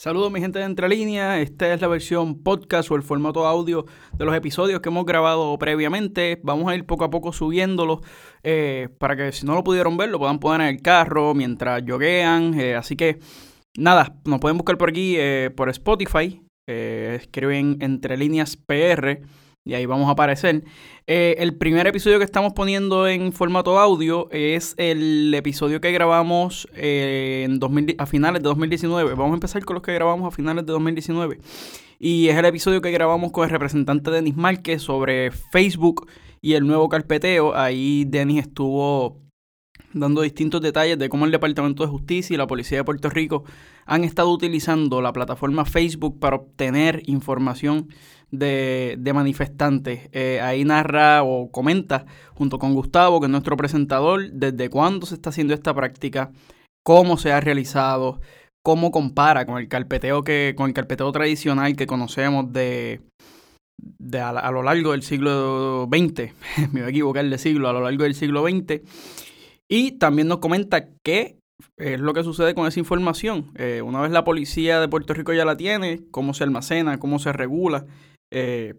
Saludos mi gente de Entre Líneas, esta es la versión podcast o el formato audio de los episodios que hemos grabado previamente. Vamos a ir poco a poco subiéndolos eh, para que si no lo pudieron ver lo puedan poner en el carro mientras yoguean. Eh, así que nada, nos pueden buscar por aquí eh, por Spotify, escriben Entre Líneas PR y ahí vamos a aparecer. Eh, el primer episodio que estamos poniendo en formato audio es el episodio que grabamos eh, en a finales de 2019. Vamos a empezar con los que grabamos a finales de 2019. Y es el episodio que grabamos con el representante Denis Márquez sobre Facebook y el nuevo carpeteo. Ahí Denis estuvo dando distintos detalles de cómo el Departamento de Justicia y la Policía de Puerto Rico han estado utilizando la plataforma Facebook para obtener información de, manifestantes. Eh, ahí narra o comenta junto con Gustavo, que es nuestro presentador, desde cuándo se está haciendo esta práctica, cómo se ha realizado, cómo compara con el carpeteo que, con el carpeteo tradicional que conocemos de, de a, lo largo del siglo XX, me voy a equivocar de siglo, a lo largo del siglo XX. Y también nos comenta qué es lo que sucede con esa información. Eh, una vez la policía de Puerto Rico ya la tiene, cómo se almacena, cómo se regula eh,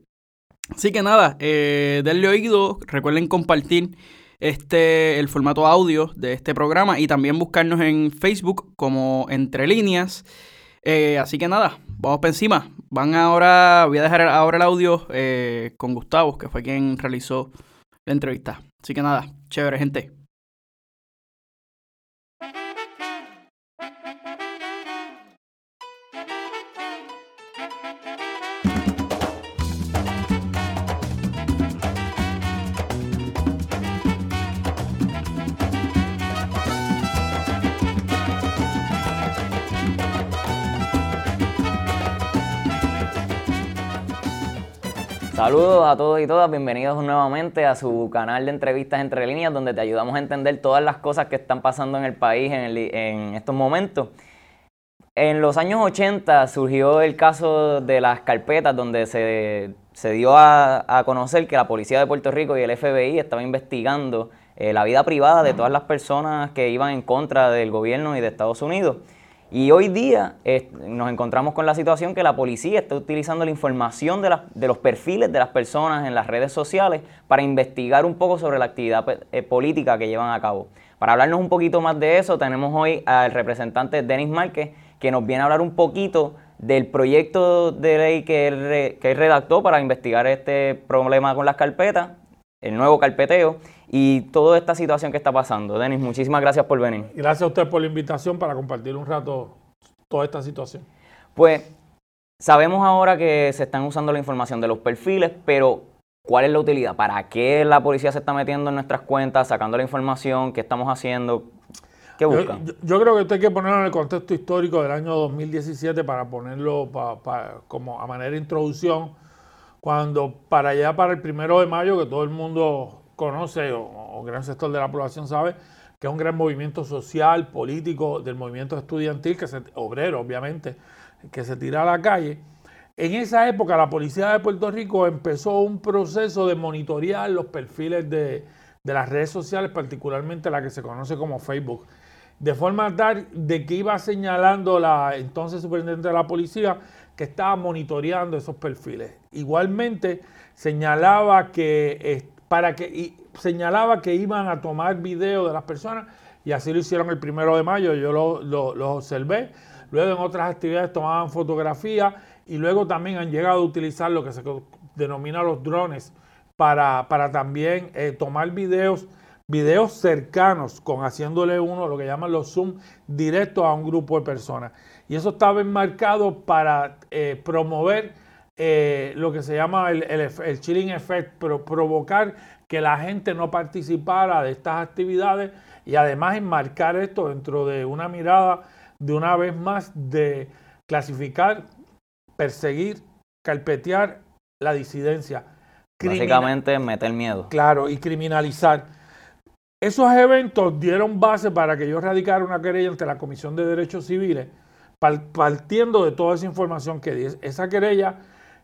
así que nada, eh, denle oído, recuerden compartir este, el formato audio de este programa y también buscarnos en Facebook como Entre Líneas. Eh, así que nada, vamos para encima. Van ahora, voy a dejar ahora el audio eh, con Gustavo, que fue quien realizó la entrevista. Así que nada, chévere gente. Saludos a todos y todas, bienvenidos nuevamente a su canal de entrevistas entre líneas, donde te ayudamos a entender todas las cosas que están pasando en el país en, estos momentos. En los años 80 surgió el caso de las carpetas, donde se, dio a, conocer que la Policía de Puerto Rico y el FBI estaban investigando eh, la vida privada de todas las personas que iban en contra del gobierno y de Estados Unidos. Y hoy día nos encontramos con la situación que la policía está utilizando la información de, los perfiles de las personas en las redes sociales para investigar un poco sobre la actividad eh, política que llevan a cabo. Para hablarnos un poquito más de eso, tenemos hoy al representante Denis Márquez, que nos viene a hablar un poquito del proyecto de ley que él, que él redactó para investigar este problema con las carpetas, el nuevo carpeteo y toda esta situación que está pasando. Denis, muchísimas gracias por venir. Gracias a usted por la invitación para compartir un rato toda esta situación. Pues sabemos ahora que se están usando la información de los perfiles, pero ¿cuál es la utilidad? ¿Para qué la policía se está metiendo en nuestras cuentas, sacando la información? ¿Qué estamos haciendo? ¿Qué buscan? Yo, creo que usted hay que ponerlo en el contexto histórico del año 2017 para ponerlo como a manera de introducción, cuando para allá, para el primero de mayo, que todo el mundo conoce o, gran sector de la población sabe que es un gran movimiento social, político, del movimiento estudiantil, que se, obrero obviamente, que se tira a la calle. En esa época la Policía de Puerto Rico empezó un proceso de monitorear los perfiles de, de las redes sociales, particularmente la que se conoce como Facebook, de forma tal de que iba señalando la entonces superintendente de la policía que estaba monitoreando esos perfiles. Igualmente señalaba que para que y señalaba que iban a tomar video de las personas y así lo hicieron el primero de mayo, yo lo, observé. Luego en otras actividades tomaban fotografías y luego también han llegado a utilizar lo que se denomina los drones para, para también eh, tomar videos, videos cercanos con haciéndole uno, lo que llaman los zoom, directos a un grupo de personas. Y eso estaba enmarcado para eh, promover eh, lo que se llama el, el, chilling effect, pero provocar que la gente no participara de estas actividades y además enmarcar esto dentro de una mirada de una vez más de clasificar, perseguir, carpetear la disidencia. Básicamente meter miedo. Claro, y criminalizar. Esos eventos dieron base para que yo radicara una querella ante la Comisión de Derechos Civiles, partiendo de toda esa información que di. Esa querella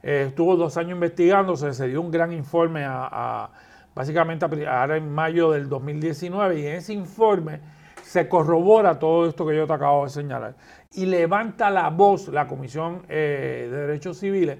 eh, estuvo dos años investigándose, se dio un gran informe a, básicamente ahora en mayo del 2019 y en ese informe se corrobora todo esto que yo te acabo de señalar. Y levanta la voz la Comisión eh, de Derechos Civiles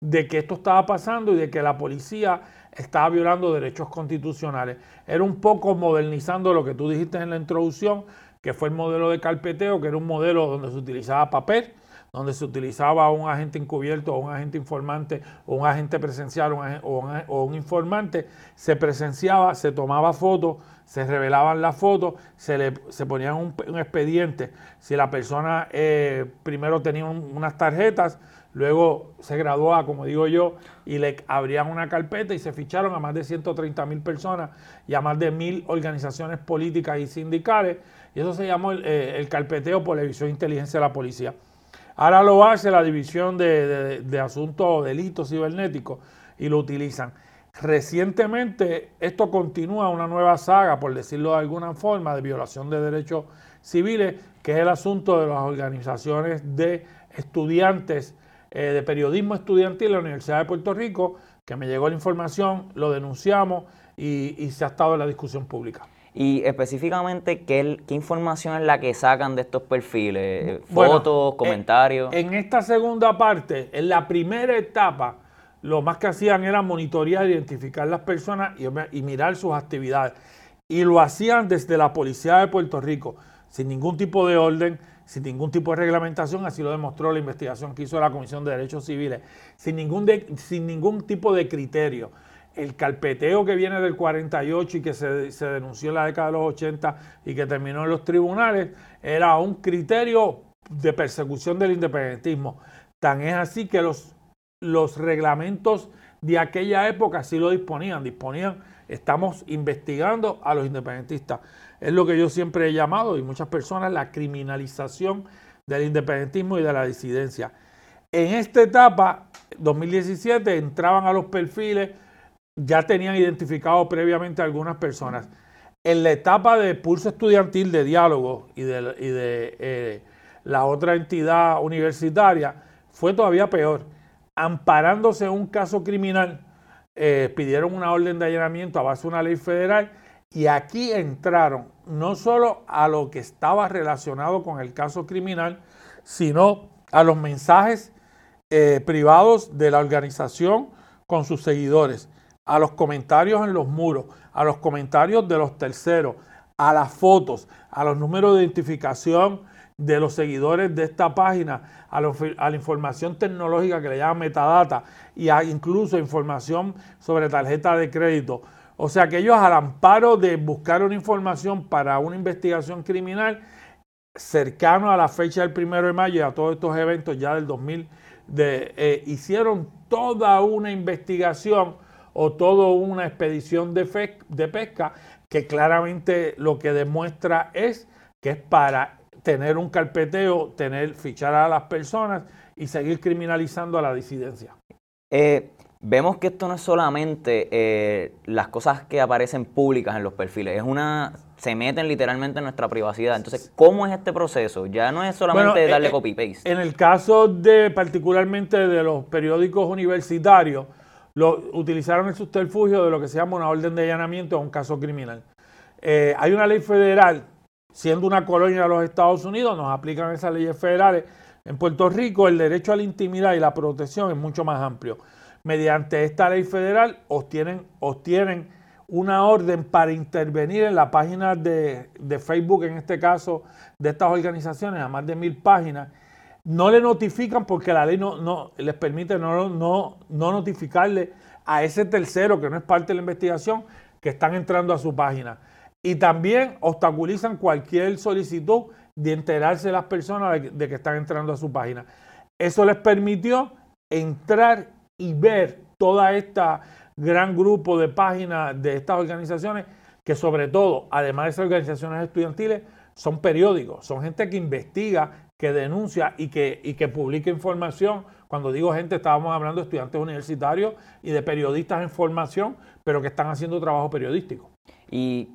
de que esto estaba pasando y de que la policía estaba violando derechos constitucionales. Era un poco modernizando lo que tú dijiste en la introducción, que fue el modelo de carpeteo, que era un modelo donde se utilizaba papel, donde se utilizaba un agente encubierto o un agente informante un agente presencial o un, informante, se presenciaba, se tomaba fotos, se revelaban las fotos, se le ponían un, expediente. Si la persona eh, primero tenía unas tarjetas, luego se graduaba, como digo yo, y le abrían una carpeta y se ficharon a más de 130 mil personas y a más de mil organizaciones políticas y sindicales. Y eso se llamó el, eh, el carpeteo por la división de inteligencia de la policía. Ahora lo hace la División de, Asuntos o Delitos Cibernéticos y lo utilizan. Recientemente esto continúa una nueva saga, por decirlo de alguna forma, de violación de derechos civiles, que es el asunto de las organizaciones de estudiantes eh, de periodismo estudiantil en la Universidad de Puerto Rico, que me llegó la información, lo denunciamos y se ha estado en la discusión pública. Y específicamente, ¿qué, ¿qué, información es la que sacan de estos perfiles? ¿Fotos, comentarios? En, esta segunda parte, en la primera etapa, lo más que hacían era monitorear, identificar las personas y, y mirar sus actividades. Y lo hacían desde la Policía de Puerto Rico, sin ningún tipo de orden, sin ningún tipo de reglamentación, así lo demostró la investigación que hizo la Comisión de Derechos Civiles, sin ningún, sin ningún tipo de criterio el carpeteo que viene del 48 y que se, denunció en la década de los 80 y que terminó en los tribunales, era un criterio de persecución del independentismo. Tan es así que los, los reglamentos de aquella época sí lo disponían, disponían, estamos investigando a los independentistas. Es lo que yo siempre he llamado, y muchas personas, la criminalización del independentismo y de la disidencia. En esta etapa, 2017, entraban a los perfiles ya tenían identificado previamente algunas personas. En la etapa de pulso estudiantil de diálogo y de, eh, la otra entidad universitaria, fue todavía peor. Amparándose un caso criminal, eh, pidieron una orden de allanamiento a base de una ley federal y aquí entraron no solo a lo que estaba relacionado con el caso criminal, sino a los mensajes eh, privados de la organización con sus seguidores a los comentarios en los muros, a los comentarios de los terceros, a las fotos, a los números de identificación de los seguidores de esta página, a, la información tecnológica que le llaman metadata y a incluso información sobre tarjeta de crédito. O sea que ellos al amparo de buscar una información para una investigación criminal cercano a la fecha del primero de mayo y a todos estos eventos ya del 2000, de, eh, hicieron toda una investigación o todo una expedición de, de pesca que claramente lo que demuestra es que es para tener un carpeteo, tener fichar a las personas y seguir criminalizando a la disidencia. Eh, vemos que esto no es solamente eh, las cosas que aparecen públicas en los perfiles, es una se meten literalmente en nuestra privacidad. Entonces, ¿cómo es este proceso? Ya no es solamente darle eh, copy paste. En el caso de particularmente de los periódicos universitarios, lo, utilizaron el subterfugio de lo que se llama una orden de allanamiento a un caso criminal. Eh, hay una ley federal, siendo una colonia de los Estados Unidos, nos aplican esas leyes federales. En Puerto Rico el derecho a la intimidad y la protección es mucho más amplio. Mediante esta ley federal obtienen, obtienen una orden para intervenir en la página de, de Facebook, en este caso, de estas organizaciones, a más de mil páginas, no le notifican porque la ley no, les permite no, no, no notificarle a ese tercero que no es parte de la investigación que están entrando a su página. Y también obstaculizan cualquier solicitud de enterarse de las personas de, que están entrando a su página. Eso les permitió entrar y ver toda esta gran grupo de páginas de estas organizaciones que sobre todo, además de esas organizaciones estudiantiles, son periódicos, son gente que investiga que denuncia y que, y que publica información. Cuando digo gente, estábamos hablando de estudiantes universitarios y de periodistas en formación, pero que están haciendo trabajo periodístico. Y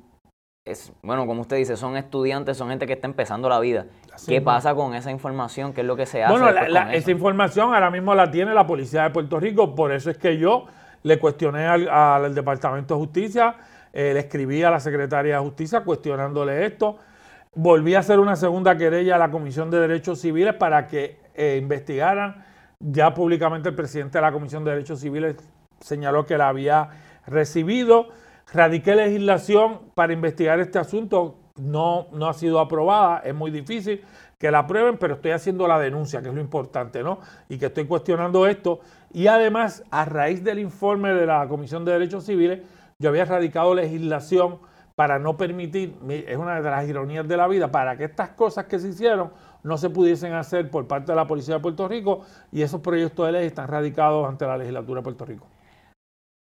es, bueno, como usted dice, son estudiantes, son gente que está empezando la vida. ¿Qué pasa con esa información? ¿Qué es lo que se hace? Bueno, esa información ahora mismo la tiene la Policía de Puerto Rico, por eso es que yo le cuestioné al, Departamento de Justicia, eh, le escribí a la Secretaría de Justicia cuestionándole esto. Volví a hacer una segunda querella a la Comisión de Derechos Civiles para que eh, investigaran. Ya públicamente el presidente de la Comisión de Derechos Civiles señaló que la había recibido. Radiqué legislación para investigar este asunto. No, no ha sido aprobada, es muy difícil que la aprueben, pero estoy haciendo la denuncia, que es lo importante, ¿no? Y que estoy cuestionando esto. Y además, a raíz del informe de la Comisión de Derechos Civiles, yo había radicado legislación para no permitir, es una de las ironías de la vida, para que estas cosas que se hicieron no se pudiesen hacer por parte de la Policía de Puerto Rico y esos proyectos de ley están radicados ante la legislatura de Puerto Rico.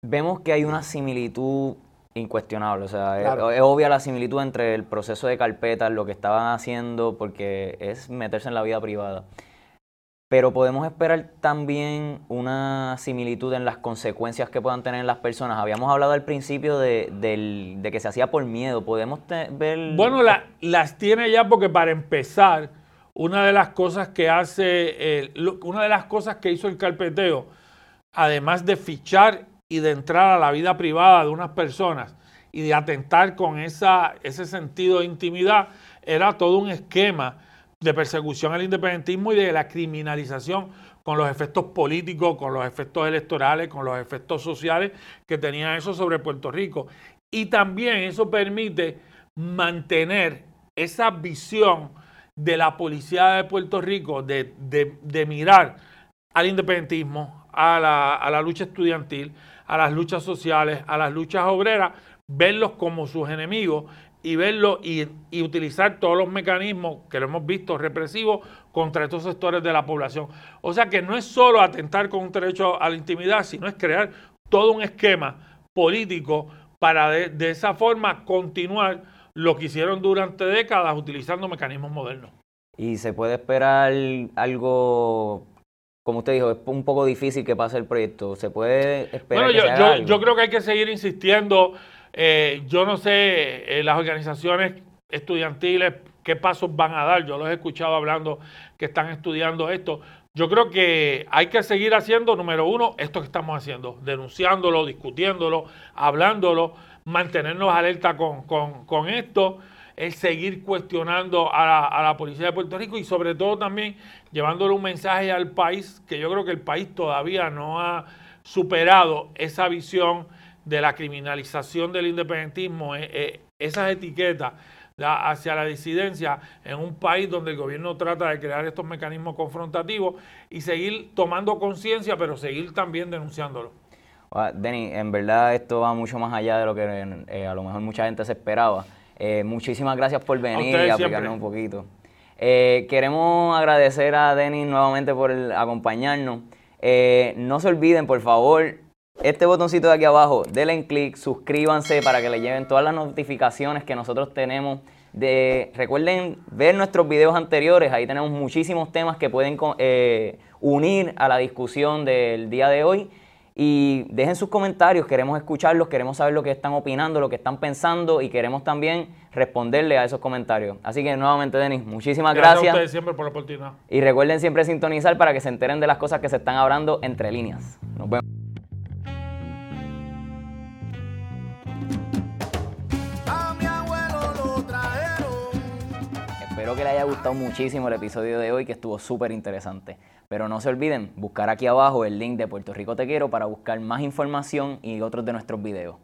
Vemos que hay una similitud incuestionable, o sea, es, obvia la similitud entre el proceso de carpetas, lo que estaban haciendo, porque es meterse en la vida privada. Pero podemos esperar también una similitud en las consecuencias que puedan tener las personas. Habíamos hablado al principio de, que se hacía por miedo. ¿Podemos ver...? Bueno, las tiene ya porque para empezar, una de las cosas que hace, una de las cosas que hizo el carpeteo, además de fichar y de entrar a la vida privada de unas personas y de atentar con ese sentido de intimidad, era todo un esquema de persecución al independentismo y de la criminalización con los efectos políticos, con los efectos electorales, con los efectos sociales que tenía eso sobre Puerto Rico. Y también eso permite mantener esa visión de la policía de Puerto Rico de, mirar al independentismo, a la, a la lucha estudiantil, a las luchas sociales, a las luchas obreras, verlos como sus enemigos y verlo y, utilizar todos los mecanismos que lo hemos visto represivos contra estos sectores de la población. O sea que no es solo atentar con un derecho a la intimidad, sino es crear todo un esquema político para de, esa forma continuar lo que hicieron durante décadas utilizando mecanismos modernos. Y se puede esperar algo, como usted dijo, es un poco difícil que pase el proyecto. Se puede esperar. Bueno, yo, yo creo que hay que seguir insistiendo eh, yo no sé eh, las organizaciones estudiantiles qué pasos van a dar. Yo los he escuchado hablando que están estudiando esto. Yo creo que hay que seguir haciendo, número uno, esto que estamos haciendo, denunciándolo, discutiéndolo, hablándolo, mantenernos alerta con, con, esto, es seguir cuestionando a la, a la, Policía de Puerto Rico y sobre todo también llevándole un mensaje al país, que yo creo que el país todavía no ha superado esa visión de la criminalización del independentismo, eh, eh, esas etiquetas hacia la disidencia en un país donde el gobierno trata de crear estos mecanismos confrontativos y seguir tomando conciencia, pero seguir también denunciándolo. Ah, Denny, en verdad esto va mucho más allá de lo que eh, a lo mejor mucha gente se esperaba. muchísimas gracias por venir y aplicarnos un poquito. queremos agradecer a Denis nuevamente por acompañarnos. no se olviden, por favor, este botoncito de aquí abajo, denle en clic, suscríbanse para que le lleven todas las notificaciones que nosotros tenemos. De, recuerden ver nuestros videos anteriores, ahí tenemos muchísimos temas que pueden eh, unir a la discusión del día de hoy. Y dejen sus comentarios, queremos escucharlos, queremos saber lo que están opinando, lo que están pensando y queremos también responderle a esos comentarios. Así que nuevamente, Denis, muchísimas gracias. Gracias a ustedes siempre por la oportunidad. Y recuerden siempre sintonizar para que se enteren de las cosas que se están hablando entre líneas. Nos vemos. Espero que les haya gustado muchísimo el episodio de hoy, que estuvo súper interesante. Pero no se olviden buscar aquí abajo el link de Puerto Rico Te Quiero para buscar más información y otros de nuestros videos.